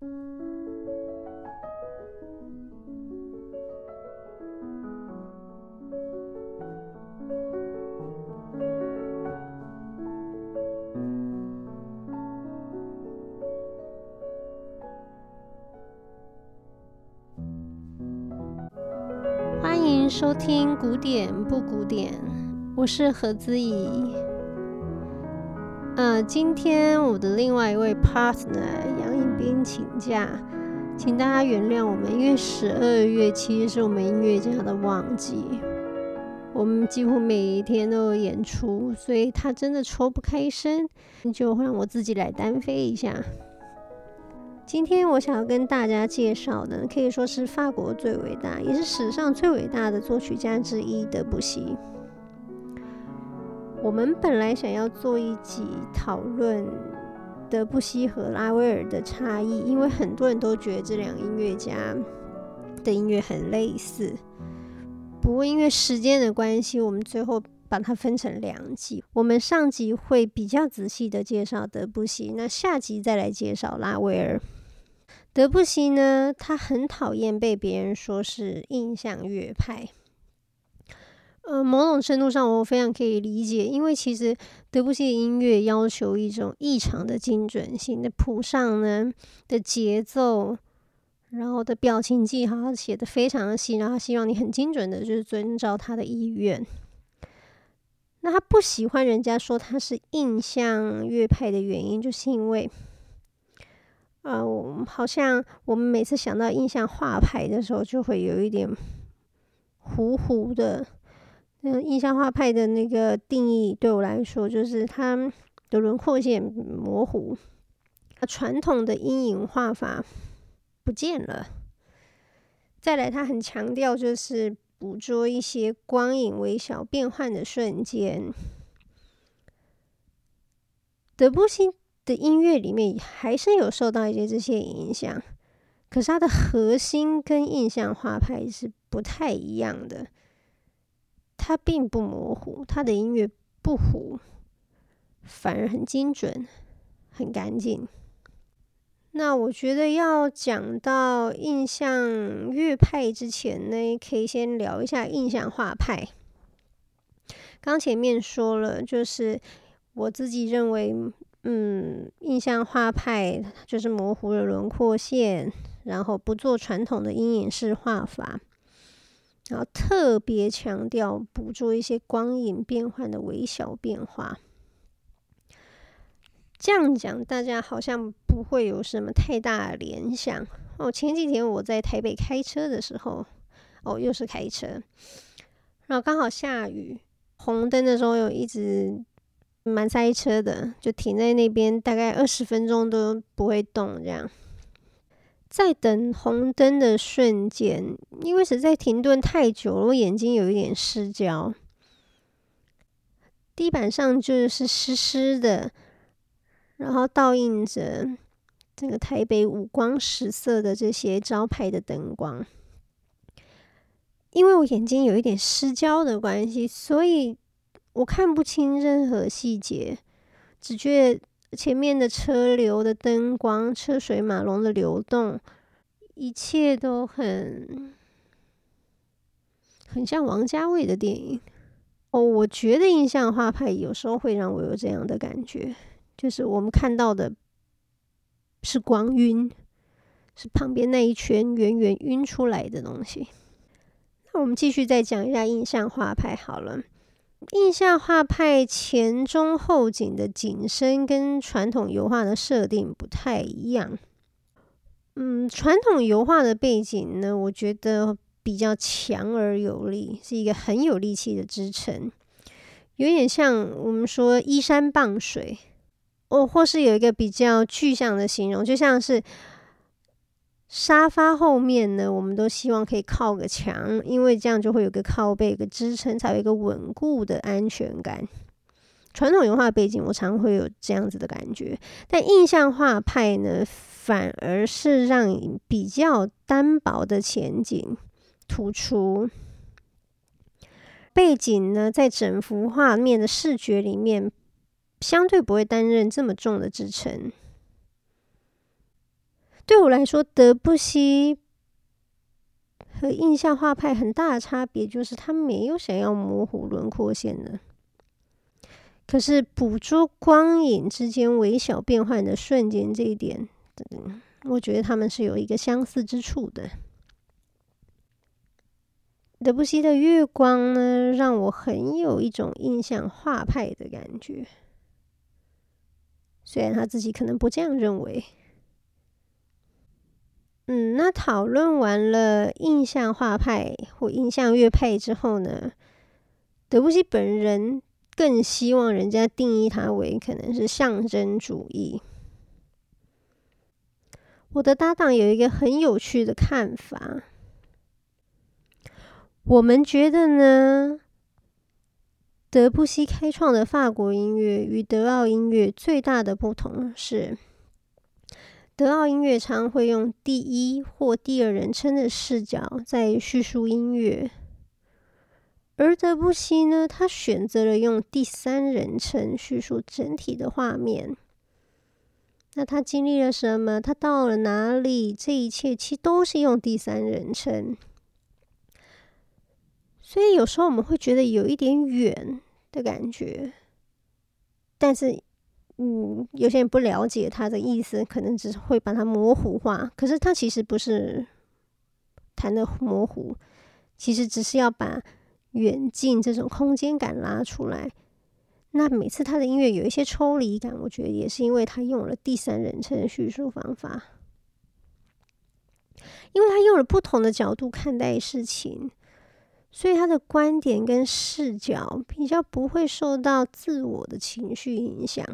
欢迎收听古典不古典，我是何姿怡。呃，今天我的另外一位 partner 杨杨颖斌请假，请大家原谅我们，因为十二月其实是我们音乐家的旺季，我们几乎每一天都有演出，所以他真的抽不开身，就让我自己来单飞一下。今天我想要跟大家介绍的，可以说是法国最伟大，也是史上最伟大的作曲家之一——德布西。我们本来想要做一集讨论德布西和拉威尔的差异，因为很多人都觉得这两个音乐家的音乐很类似。不过因为时间的关系，我们最后把它分成两集。我们上集会比较仔细的介绍德布西，那下集再来介绍拉威尔。德布西呢，他很讨厌被别人说是印象乐派。呃，某种程度上，我非常可以理解，因为其实德布西的音乐要求一种异常的精准性的谱上呢的节奏，然后的表情记号写的非常的细，然后希望你很精准的，就是遵照他的意愿。那他不喜欢人家说他是印象乐派的原因，就是因为。呃，我好像我们每次想到印象画派的时候，就会有一点糊糊的。嗯，印象画派的那个定义对我来说，就是它的轮廓线模糊，传统的阴影画法不见了。再来，他很强调就是捕捉一些光影微小变换的瞬间。德布西的音乐里面还是有受到一些这些影响，可是它的核心跟印象画派是不太一样的。它并不模糊，它的音乐不糊，反而很精准、很干净。那我觉得要讲到印象乐派之前呢，可以先聊一下印象画派。刚前面说了，就是我自己认为。嗯，印象画派就是模糊的轮廓线，然后不做传统的阴影式画法，然后特别强调捕捉一些光影变换的微小变化。这样讲，大家好像不会有什么太大的联想。哦，前几天我在台北开车的时候，哦，又是开车，然后刚好下雨，红灯的时候有一直。蛮塞车的，就停在那边，大概二十分钟都不会动。这样，在等红灯的瞬间，因为实在停顿太久了，我眼睛有一点失焦。地板上就是湿湿的，然后倒映着这个台北五光十色的这些招牌的灯光。因为我眼睛有一点失焦的关系，所以。我看不清任何细节，只觉得前面的车流的灯光、车水马龙的流动，一切都很很像王家卫的电影。哦，我觉得印象画派有时候会让我有这样的感觉，就是我们看到的是光晕，是旁边那一圈圆圆晕出来的东西。那我们继续再讲一下印象画派好了。印象画派前中后景的景深跟传统油画的设定不太一样。嗯，传统油画的背景呢，我觉得比较强而有力，是一个很有力气的支撑，有点像我们说依山傍水，哦，或是有一个比较具象的形容，就像是。沙发后面呢，我们都希望可以靠个墙，因为这样就会有个靠背、有个支撑，才有一个稳固的安全感。传统油画背景，我常会有这样子的感觉，但印象画派呢，反而是让比较单薄的前景突出，背景呢，在整幅画面的视觉里面，相对不会担任这么重的支撑。对我来说，德布西和印象画派很大的差别就是，他没有想要模糊轮廓线的，可是捕捉光影之间微小变换的瞬间，这一点，我觉得他们是有一个相似之处的。德布西的月光呢，让我很有一种印象画派的感觉，虽然他自己可能不这样认为。嗯，那讨论完了印象画派或印象乐派之后呢，德布西本人更希望人家定义他为可能是象征主义。我的搭档有一个很有趣的看法。我们觉得呢，德布西开创的法国音乐与德奥音乐最大的不同是，德奥音乐常会用第一或第二人称的视角在叙述音乐，而德布西呢，他选择了用第三人称叙述整体的画面。那他经历了什么？他到了哪里？这一切其实都是用第三人称。所以有时候我们会觉得有一点远的感觉，但是，嗯，有些人不了解他的意思，可能只是会把它模糊化。可是他其实不是谈的模糊，其实只是要把远近这种空间感拉出来。那每次他的音乐有一些抽离感，我觉得也是因为他用了第三人称叙述方法，因为他用了不同的角度看待事情。所以他的观点跟视角比较不会受到自我的情绪影响，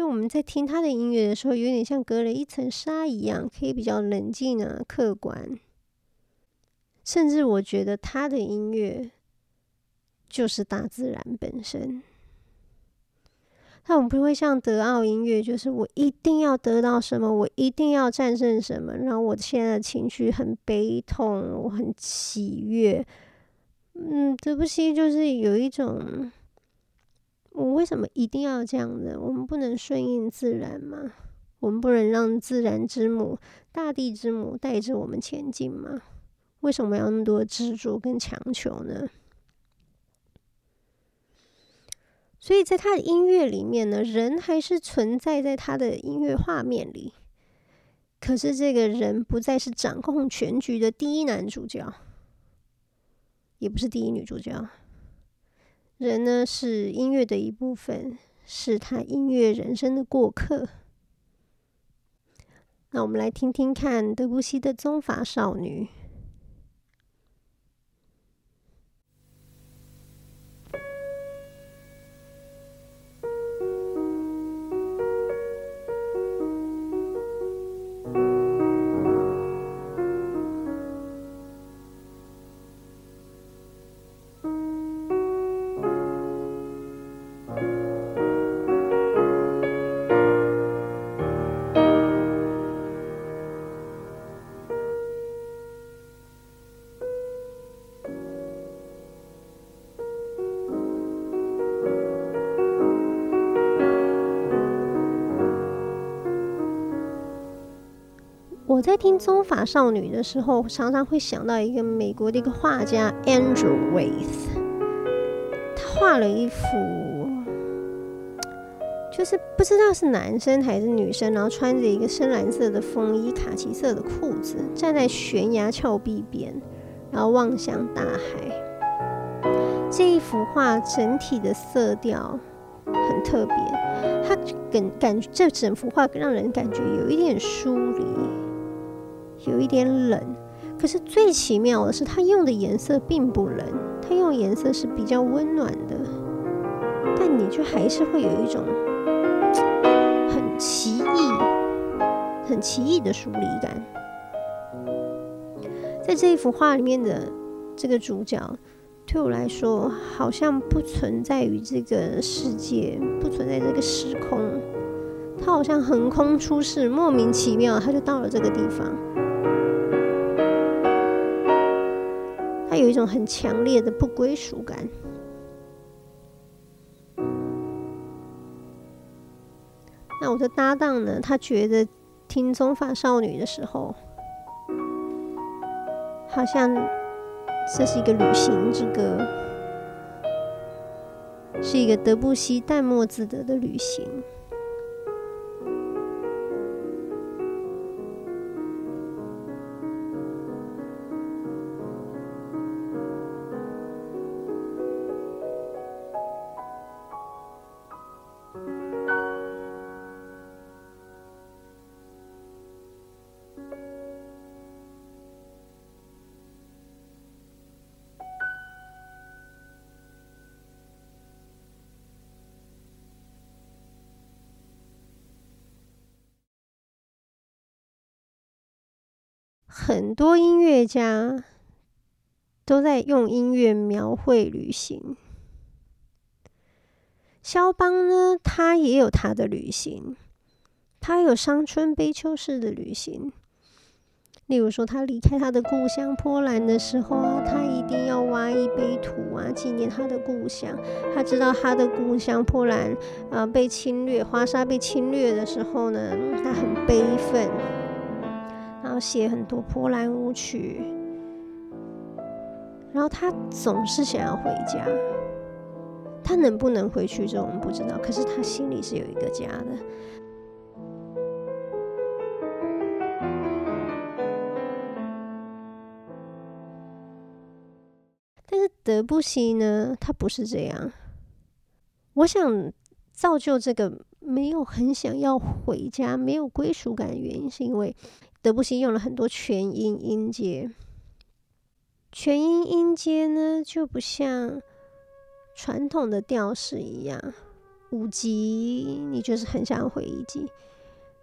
因为我们在听他的音乐的时候，有点像隔了一层纱一样，可以比较冷静啊、客观。甚至我觉得他的音乐就是大自然本身。但我不会像德奥音乐，就是我一定要得到什么，我一定要战胜什么，然后我现在的情绪很悲痛，我很喜悦。嗯，德布西就是有一种，我为什么一定要这样的？我们不能顺应自然吗？我们不能让自然之母、大地之母带着我们前进吗？为什么要那么多执着跟强求呢？所以在他的音乐里面呢，人还是存在在他的音乐画面里，可是这个人不再是掌控全局的第一男主角，也不是第一女主角。人呢，是音乐的一部分，是他音乐人生的过客。那我们来听听看德布西的《棕发少女》。我在听《棕发少女》的时候，常常会想到一个美国的一个画家 Andrew Wyeth，他画了一幅，就是不知道是男生还是女生，然后穿着一个深蓝色的风衣、卡其色的裤子，站在悬崖峭壁边，然后望向大海。这一幅画整体的色调很特别，它感感觉这整幅画让人感觉有一点疏离。有一点冷，可是最奇妙的是，他用的颜色并不冷，他用颜色是比较温暖的，但你就还是会有一种很奇异、很奇异的疏离感。在这一幅画里面的这个主角，对我来说好像不存在于这个世界，不存在这个时空，他好像横空出世，莫名其妙他就到了这个地方。他有一种很强烈的不归属感。那我的搭档呢？他觉得听《棕发少女》的时候，好像这是一个旅行之歌，是一个德布西淡漠自得的旅行。很多音乐家都在用音乐描绘旅行。肖邦呢，他也有他的旅行，他有伤春悲秋式的旅行。例如说，他离开他的故乡波兰的时候啊，他一定要挖一杯土啊，纪念他的故乡。他知道他的故乡波兰啊被侵略，华沙被侵略的时候呢，他很悲愤。写很多波兰舞曲，然后他总是想要回家。他能不能回去，这我们不知道。可是他心里是有一个家的。但是德布西呢？他不是这样。我想造就这个没有很想要回家、没有归属感的原因，是因为。德布西用了很多全音音阶，全音音阶呢就不像传统的调式一样，五级你就是很想回一级。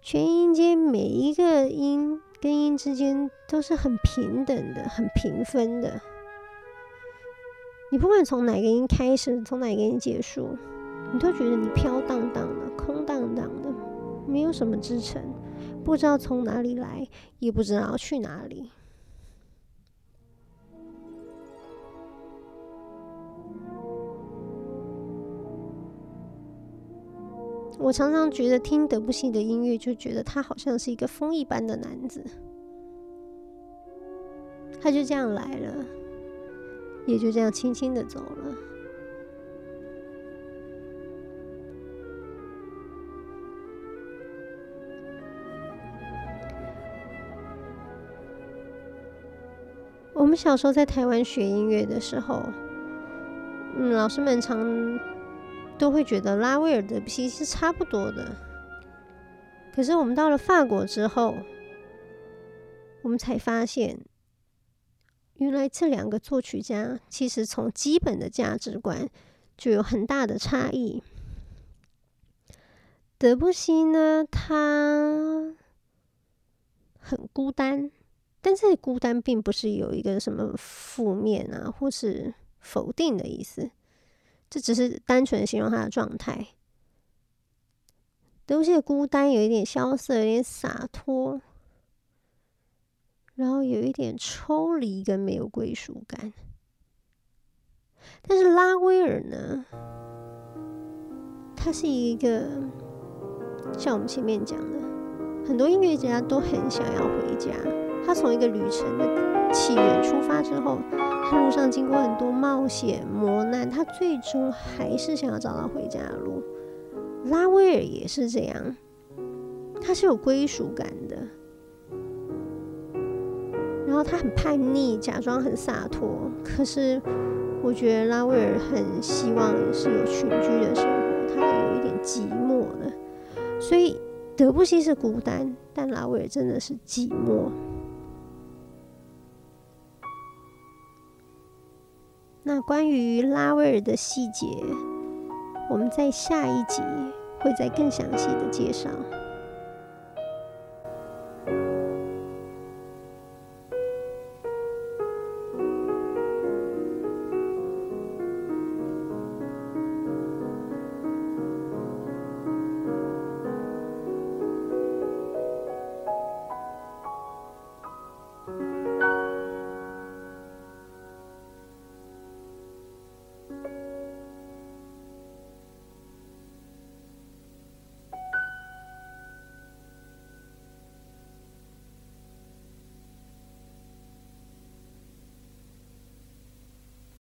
全音音阶每一个音跟音之间都是很平等的、很平分的。你不管从哪个音开始，从哪个音结束，你都觉得你飘荡荡的、空荡荡的，没有什么支撑。不知道从哪里来，也不知道去哪里。我常常觉得听德布西的音乐，就觉得他好像是一个风一般的男子，他就这样来了，也就这样轻轻的走了。我们小时候在台湾学音乐的时候，嗯，老师们常都会觉得拉威尔的其实是差不多的。可是我们到了法国之后，我们才发现，原来这两个作曲家其实从基本的价值观就有很大的差异。德布西呢，他很孤单。但是孤单并不是有一个什么负面啊，或是否定的意思，这只是单纯形容他的状态。德布西的孤单有一点萧瑟，有点洒脱，然后有一点抽离跟没有归属感。但是拉威尔呢，他是一个像我们前面讲的，很多音乐家都很想要回家。他从一个旅程的起源出发之后，他路上经过很多冒险磨难，他最终还是想要找到回家的路。拉威尔也是这样，他是有归属感的，然后他很叛逆，假装很洒脱。可是我觉得拉威尔很希望是有群居的生活，他有一点寂寞的。所以德布西是孤单，但拉威尔真的是寂寞。那关于拉威尔的细节，我们在下一集会再更详细的介绍。